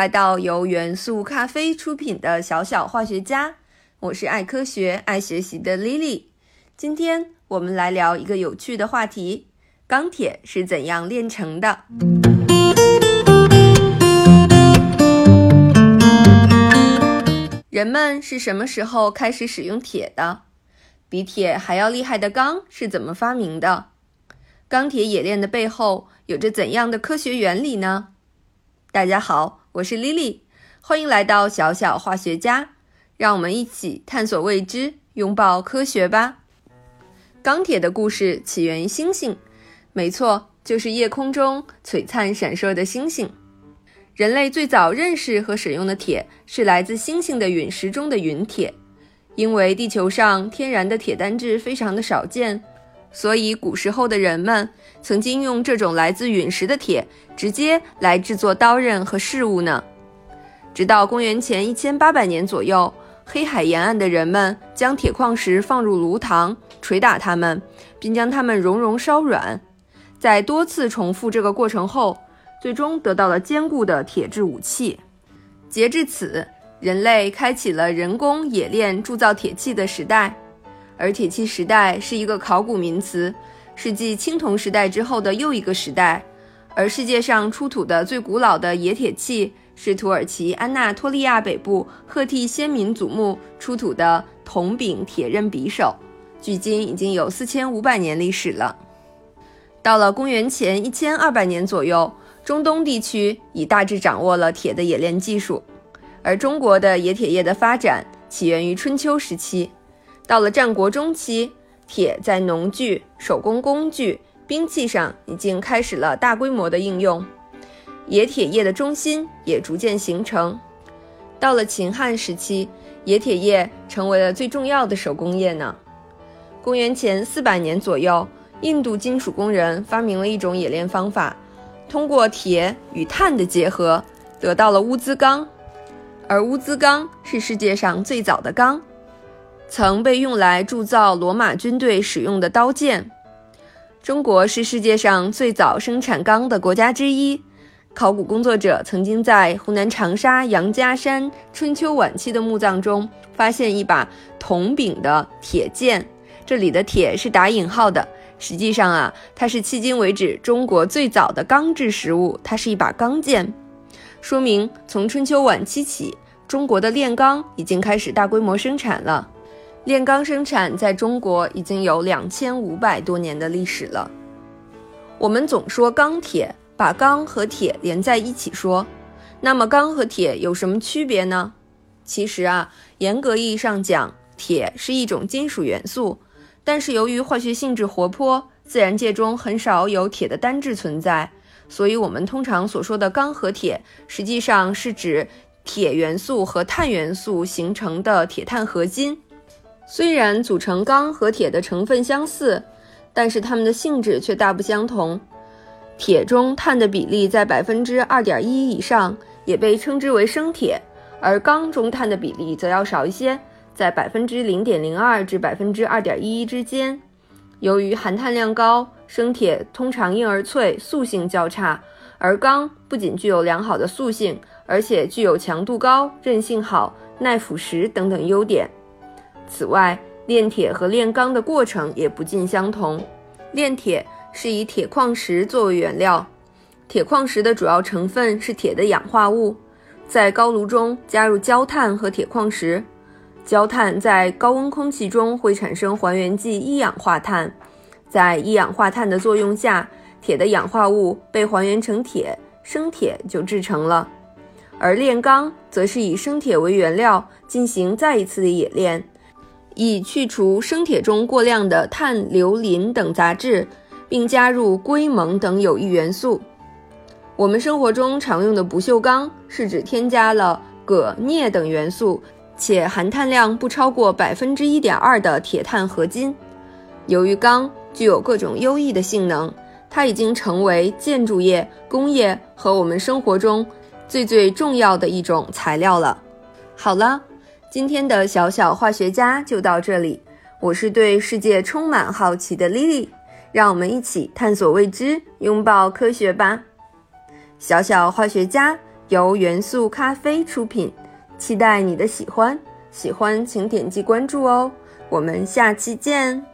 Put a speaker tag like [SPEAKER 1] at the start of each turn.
[SPEAKER 1] 来到由元素咖啡出品的小小化学家，我是爱科学、爱学习的 Lily。今天我们来聊一个有趣的话题：钢铁是怎样炼成的？人们是什么时候开始使用铁的？比铁还要厉害的钢是怎么发明的？钢铁冶炼的背后有着怎样的科学原理呢？大家好。我是 Lily，欢迎来到小小化学家，让我们一起探索未知，拥抱科学吧。钢铁的故事起源于星星，没错，就是夜空中璀璨闪烁的星星。人类最早认识和使用的铁是来自星星的陨石中的陨铁，因为地球上天然的铁单质非常的少见。所以，古时候的人们曾经用这种来自陨石的铁直接来制作刀刃和饰物呢。直到公元前一千八百年左右，黑海沿岸的人们将铁矿石放入炉膛，捶打它们，并将它们熔融烧软。在多次重复这个过程后，最终得到了坚固的铁制武器。截至此，人类开启了人工冶炼铸造铁器的时代。而铁器时代是一个考古名词，是继青铜时代之后的又一个时代。而世界上出土的最古老的冶铁器是土耳其安纳托利亚北部赫梯先民祖墓出土的铜柄铁刃匕首，距今已经有四千五百年历史了。到了公元前一千二百年左右，中东地区已大致掌握了铁的冶炼技术，而中国的冶铁业的发展起源于春秋时期。到了战国中期，铁在农具、手工工具、兵器上已经开始了大规模的应用，冶铁业的中心也逐渐形成。到了秦汉时期，冶铁业成为了最重要的手工业呢。公元前四百年左右，印度金属工人发明了一种冶炼方法，通过铁与碳的结合，得到了乌兹钢，而乌兹钢是世界上最早的钢。曾被用来铸造罗马军队使用的刀剑。中国是世界上最早生产钢的国家之一。考古工作者曾经在湖南长沙杨家山春秋晚期的墓葬中发现一把铜柄的铁剑，这里的“铁”是打引号的。实际上啊，它是迄今为止中国最早的钢制实物，它是一把钢剑，说明从春秋晚期起，中国的炼钢已经开始大规模生产了。炼钢生产在中国已经有两千五百多年的历史了。我们总说钢铁，把钢和铁连在一起说，那么钢和铁有什么区别呢？其实啊，严格意义上讲，铁是一种金属元素，但是由于化学性质活泼，自然界中很少有铁的单质存在，所以我们通常所说的钢和铁，实际上是指铁元素和碳元素形成的铁碳合金。虽然组成钢和铁的成分相似，但是它们的性质却大不相同。铁中碳的比例在百分之二点一以上，也被称之为生铁；而钢中碳的比例则要少一些，在百分之零点零二至百分之二点一一之间。由于含碳量高，生铁通常硬而脆，塑性较差；而钢不仅具有良好的塑性，而且具有强度高、韧性好、耐腐蚀等等优点。此外，炼铁和炼钢的过程也不尽相同。炼铁是以铁矿石作为原料，铁矿石的主要成分是铁的氧化物，在高炉中加入焦炭和铁矿石，焦炭在高温空气中会产生还原剂一氧化碳，在一氧化碳的作用下，铁的氧化物被还原成铁，生铁就制成了。而炼钢则是以生铁为原料进行再一次的冶炼。以去除生铁中过量的碳、硫、磷等杂质，并加入硅、锰等有益元素。我们生活中常用的不锈钢是指添加了铬、镍等元素，且含碳量不超过百分之一点二的铁碳合金。由于钢具有各种优异的性能，它已经成为建筑业、工业和我们生活中最最重要的一种材料了。好了。今天的小小化学家就到这里。我是对世界充满好奇的 Lily，让我们一起探索未知，拥抱科学吧。小小化学家由元素咖啡出品，期待你的喜欢。喜欢请点击关注哦，我们下期见。